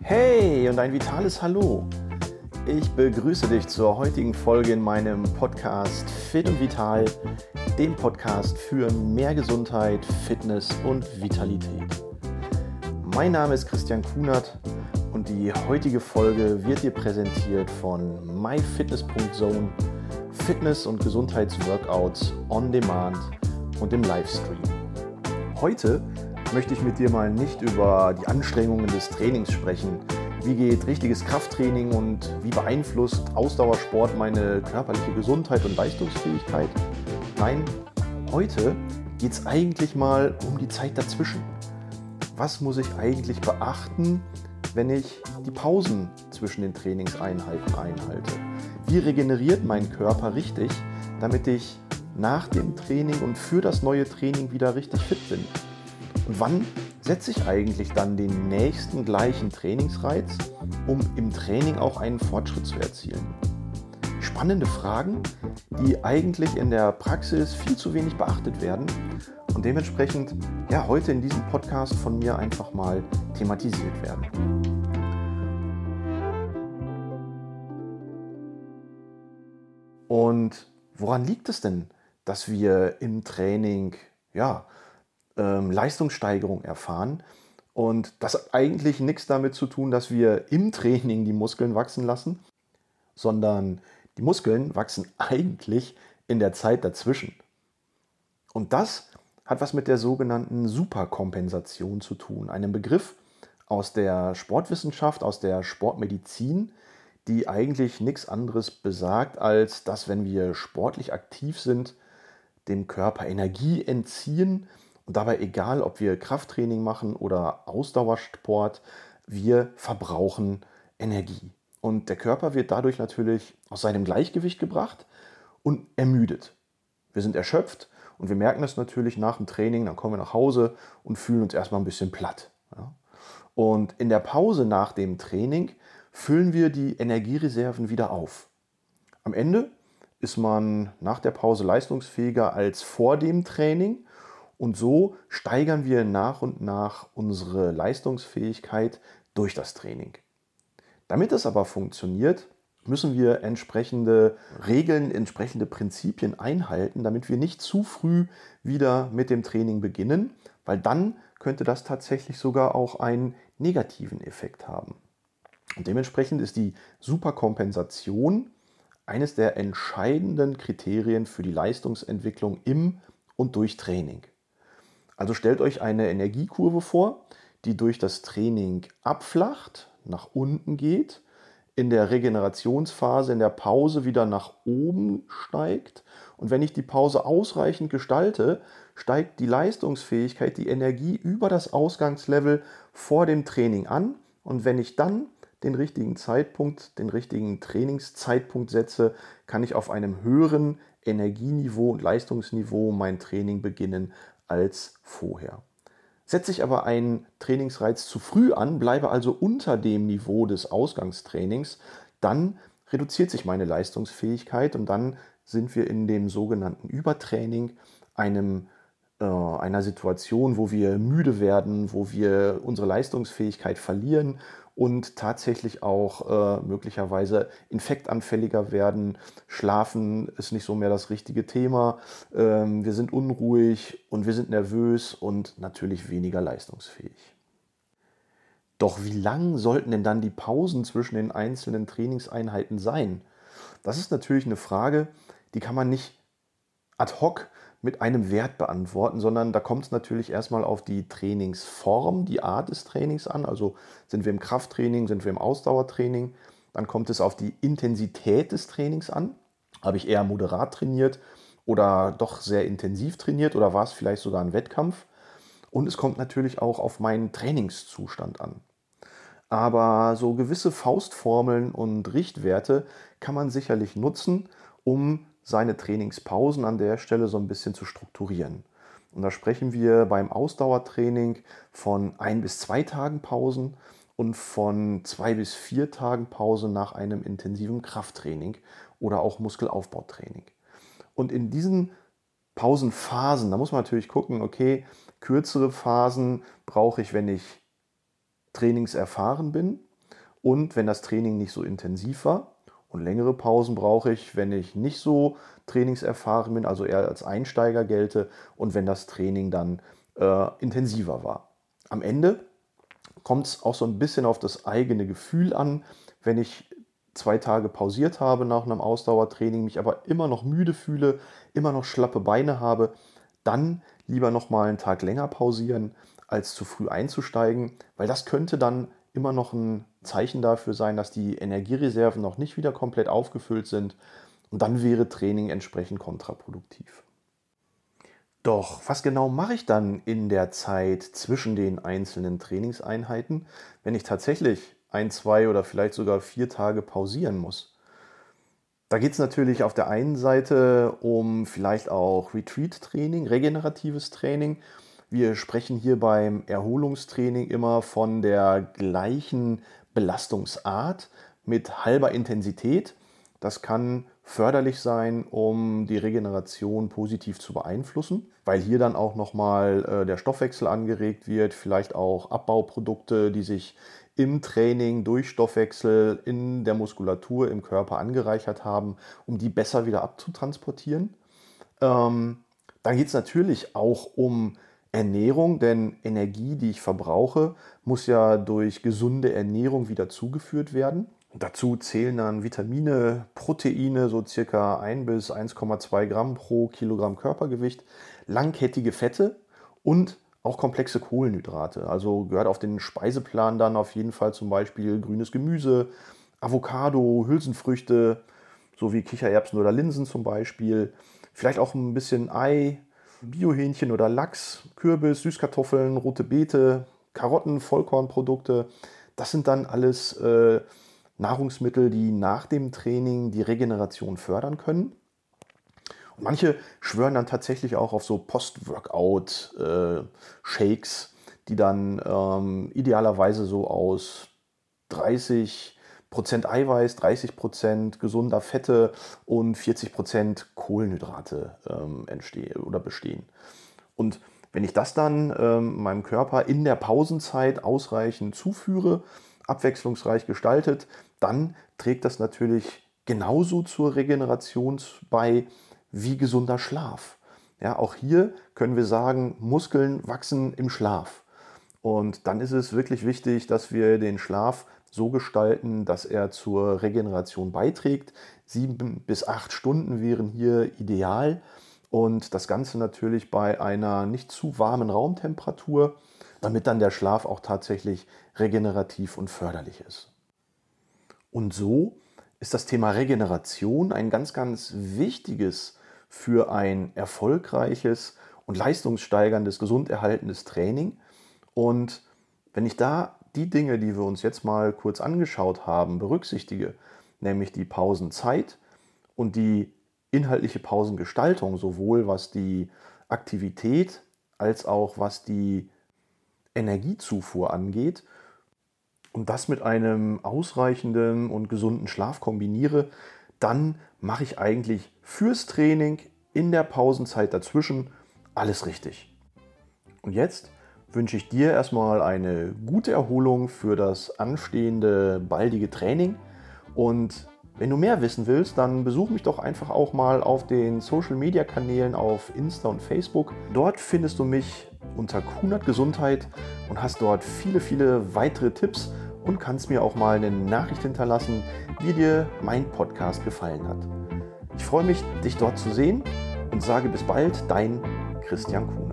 Hey und ein vitales Hallo. Ich begrüße dich zur heutigen Folge in meinem Podcast Fit und Vital, dem Podcast für mehr Gesundheit, Fitness und Vitalität. Mein Name ist Christian Kunert und die heutige Folge wird dir präsentiert von myfitness.zone, Fitness- und Gesundheitsworkouts on Demand und im Livestream. Heute möchte ich mit dir mal nicht über die Anstrengungen des Trainings sprechen. Wie geht richtiges Krafttraining und wie beeinflusst Ausdauersport meine körperliche Gesundheit und Leistungsfähigkeit? Nein, heute geht es eigentlich mal um die Zeit dazwischen. Was muss ich eigentlich beachten, wenn ich die Pausen zwischen den Trainingseinheiten einhalte? Wie regeneriert mein Körper richtig, damit ich nach dem Training und für das neue Training wieder richtig fit bin? Wann setze ich eigentlich dann den nächsten gleichen Trainingsreiz, um im Training auch einen Fortschritt zu erzielen? Spannende Fragen, die eigentlich in der Praxis viel zu wenig beachtet werden und dementsprechend ja heute in diesem Podcast von mir einfach mal thematisiert werden. Und woran liegt es denn, dass wir im Training ja ähm, Leistungssteigerung erfahren. Und das hat eigentlich nichts damit zu tun, dass wir im Training die Muskeln wachsen lassen, sondern die Muskeln wachsen eigentlich in der Zeit dazwischen. Und das hat was mit der sogenannten Superkompensation zu tun, einem Begriff aus der Sportwissenschaft, aus der Sportmedizin, die eigentlich nichts anderes besagt, als dass wenn wir sportlich aktiv sind, dem Körper Energie entziehen und dabei egal, ob wir Krafttraining machen oder Ausdauersport, wir verbrauchen Energie. Und der Körper wird dadurch natürlich aus seinem Gleichgewicht gebracht und ermüdet. Wir sind erschöpft und wir merken das natürlich nach dem Training, dann kommen wir nach Hause und fühlen uns erstmal ein bisschen platt. Und in der Pause nach dem Training füllen wir die Energiereserven wieder auf. Am Ende ist man nach der Pause leistungsfähiger als vor dem Training und so steigern wir nach und nach unsere Leistungsfähigkeit durch das Training. Damit es aber funktioniert, müssen wir entsprechende Regeln, entsprechende Prinzipien einhalten, damit wir nicht zu früh wieder mit dem Training beginnen, weil dann könnte das tatsächlich sogar auch einen negativen Effekt haben. Und dementsprechend ist die Superkompensation eines der entscheidenden Kriterien für die Leistungsentwicklung im und durch Training. Also stellt euch eine Energiekurve vor, die durch das Training abflacht, nach unten geht, in der Regenerationsphase, in der Pause wieder nach oben steigt. Und wenn ich die Pause ausreichend gestalte, steigt die Leistungsfähigkeit, die Energie über das Ausgangslevel vor dem Training an. Und wenn ich dann den richtigen Zeitpunkt, den richtigen Trainingszeitpunkt setze, kann ich auf einem höheren Energieniveau und Leistungsniveau mein Training beginnen als vorher. Setze ich aber einen Trainingsreiz zu früh an, bleibe also unter dem Niveau des Ausgangstrainings, dann reduziert sich meine Leistungsfähigkeit und dann sind wir in dem sogenannten Übertraining, einem, äh, einer Situation, wo wir müde werden, wo wir unsere Leistungsfähigkeit verlieren und tatsächlich auch äh, möglicherweise infektanfälliger werden. Schlafen ist nicht so mehr das richtige Thema. Ähm, wir sind unruhig und wir sind nervös und natürlich weniger leistungsfähig. Doch wie lang sollten denn dann die Pausen zwischen den einzelnen Trainingseinheiten sein? Das ist natürlich eine Frage, die kann man nicht ad hoc mit einem Wert beantworten, sondern da kommt es natürlich erstmal auf die Trainingsform, die Art des Trainings an. Also sind wir im Krafttraining, sind wir im Ausdauertraining. Dann kommt es auf die Intensität des Trainings an. Habe ich eher moderat trainiert oder doch sehr intensiv trainiert oder war es vielleicht sogar ein Wettkampf? Und es kommt natürlich auch auf meinen Trainingszustand an. Aber so gewisse Faustformeln und Richtwerte kann man sicherlich nutzen, um seine Trainingspausen an der Stelle so ein bisschen zu strukturieren. Und da sprechen wir beim Ausdauertraining von ein bis zwei Tagen Pausen und von zwei bis vier Tagen Pause nach einem intensiven Krafttraining oder auch Muskelaufbautraining. Und in diesen Pausenphasen, da muss man natürlich gucken, okay, Kürzere Phasen brauche ich, wenn ich trainingserfahren bin und wenn das Training nicht so intensiv war. Und längere Pausen brauche ich, wenn ich nicht so trainingserfahren bin, also eher als Einsteiger gelte und wenn das Training dann äh, intensiver war. Am Ende kommt es auch so ein bisschen auf das eigene Gefühl an. Wenn ich zwei Tage pausiert habe nach einem Ausdauertraining, mich aber immer noch müde fühle, immer noch schlappe Beine habe, dann lieber noch mal einen Tag länger pausieren, als zu früh einzusteigen, weil das könnte dann immer noch ein Zeichen dafür sein, dass die Energiereserven noch nicht wieder komplett aufgefüllt sind und dann wäre Training entsprechend kontraproduktiv. Doch was genau mache ich dann in der Zeit zwischen den einzelnen Trainingseinheiten, wenn ich tatsächlich ein, zwei oder vielleicht sogar vier Tage pausieren muss? Da geht es natürlich auf der einen Seite um vielleicht auch Retreat-Training, regeneratives Training wir sprechen hier beim Erholungstraining immer von der gleichen Belastungsart mit halber Intensität. Das kann förderlich sein, um die Regeneration positiv zu beeinflussen, weil hier dann auch nochmal äh, der Stoffwechsel angeregt wird, vielleicht auch Abbauprodukte, die sich im Training durch Stoffwechsel in der Muskulatur im Körper angereichert haben, um die besser wieder abzutransportieren. Ähm, dann geht es natürlich auch um Ernährung, denn Energie, die ich verbrauche, muss ja durch gesunde Ernährung wieder zugeführt werden. Dazu zählen dann Vitamine, Proteine, so circa 1 bis 1,2 Gramm pro Kilogramm Körpergewicht, langkettige Fette und auch komplexe Kohlenhydrate. Also gehört auf den Speiseplan dann auf jeden Fall zum Beispiel grünes Gemüse, Avocado, Hülsenfrüchte, sowie Kichererbsen oder Linsen zum Beispiel. Vielleicht auch ein bisschen Ei, Biohähnchen oder Lachs, Kürbis, Süßkartoffeln, rote Beete, Karotten, Vollkornprodukte. Das sind dann alles äh, Nahrungsmittel, die nach dem Training die Regeneration fördern können. Und manche schwören dann tatsächlich auch auf so Post-Workout-Shakes, äh, die dann ähm, idealerweise so aus 30 Prozent Eiweiß, 30 Prozent gesunder Fette und 40 Prozent Kohlenhydrate ähm, entstehen oder bestehen. Und wenn ich das dann ähm, meinem Körper in der Pausenzeit ausreichend zuführe, abwechslungsreich gestaltet, dann trägt das natürlich genauso zur Regeneration bei wie gesunder Schlaf. Ja, auch hier können wir sagen, Muskeln wachsen im Schlaf. Und dann ist es wirklich wichtig, dass wir den Schlaf so gestalten, dass er zur Regeneration beiträgt. Sieben bis acht Stunden wären hier ideal und das Ganze natürlich bei einer nicht zu warmen Raumtemperatur, damit dann der Schlaf auch tatsächlich regenerativ und förderlich ist. Und so ist das Thema Regeneration ein ganz, ganz wichtiges für ein erfolgreiches und leistungssteigerndes, gesunderhaltendes Training. Und wenn ich da die Dinge, die wir uns jetzt mal kurz angeschaut haben, berücksichtige, nämlich die Pausenzeit und die inhaltliche Pausengestaltung, sowohl was die Aktivität als auch was die Energiezufuhr angeht, und das mit einem ausreichenden und gesunden Schlaf kombiniere, dann mache ich eigentlich fürs Training in der Pausenzeit dazwischen alles richtig. Und jetzt wünsche ich dir erstmal eine gute Erholung für das anstehende baldige Training. Und wenn du mehr wissen willst, dann besuch mich doch einfach auch mal auf den Social Media Kanälen auf Insta und Facebook. Dort findest du mich unter Kunert Gesundheit und hast dort viele, viele weitere Tipps und kannst mir auch mal eine Nachricht hinterlassen, wie dir mein Podcast gefallen hat. Ich freue mich, dich dort zu sehen und sage bis bald, dein Christian Kunert.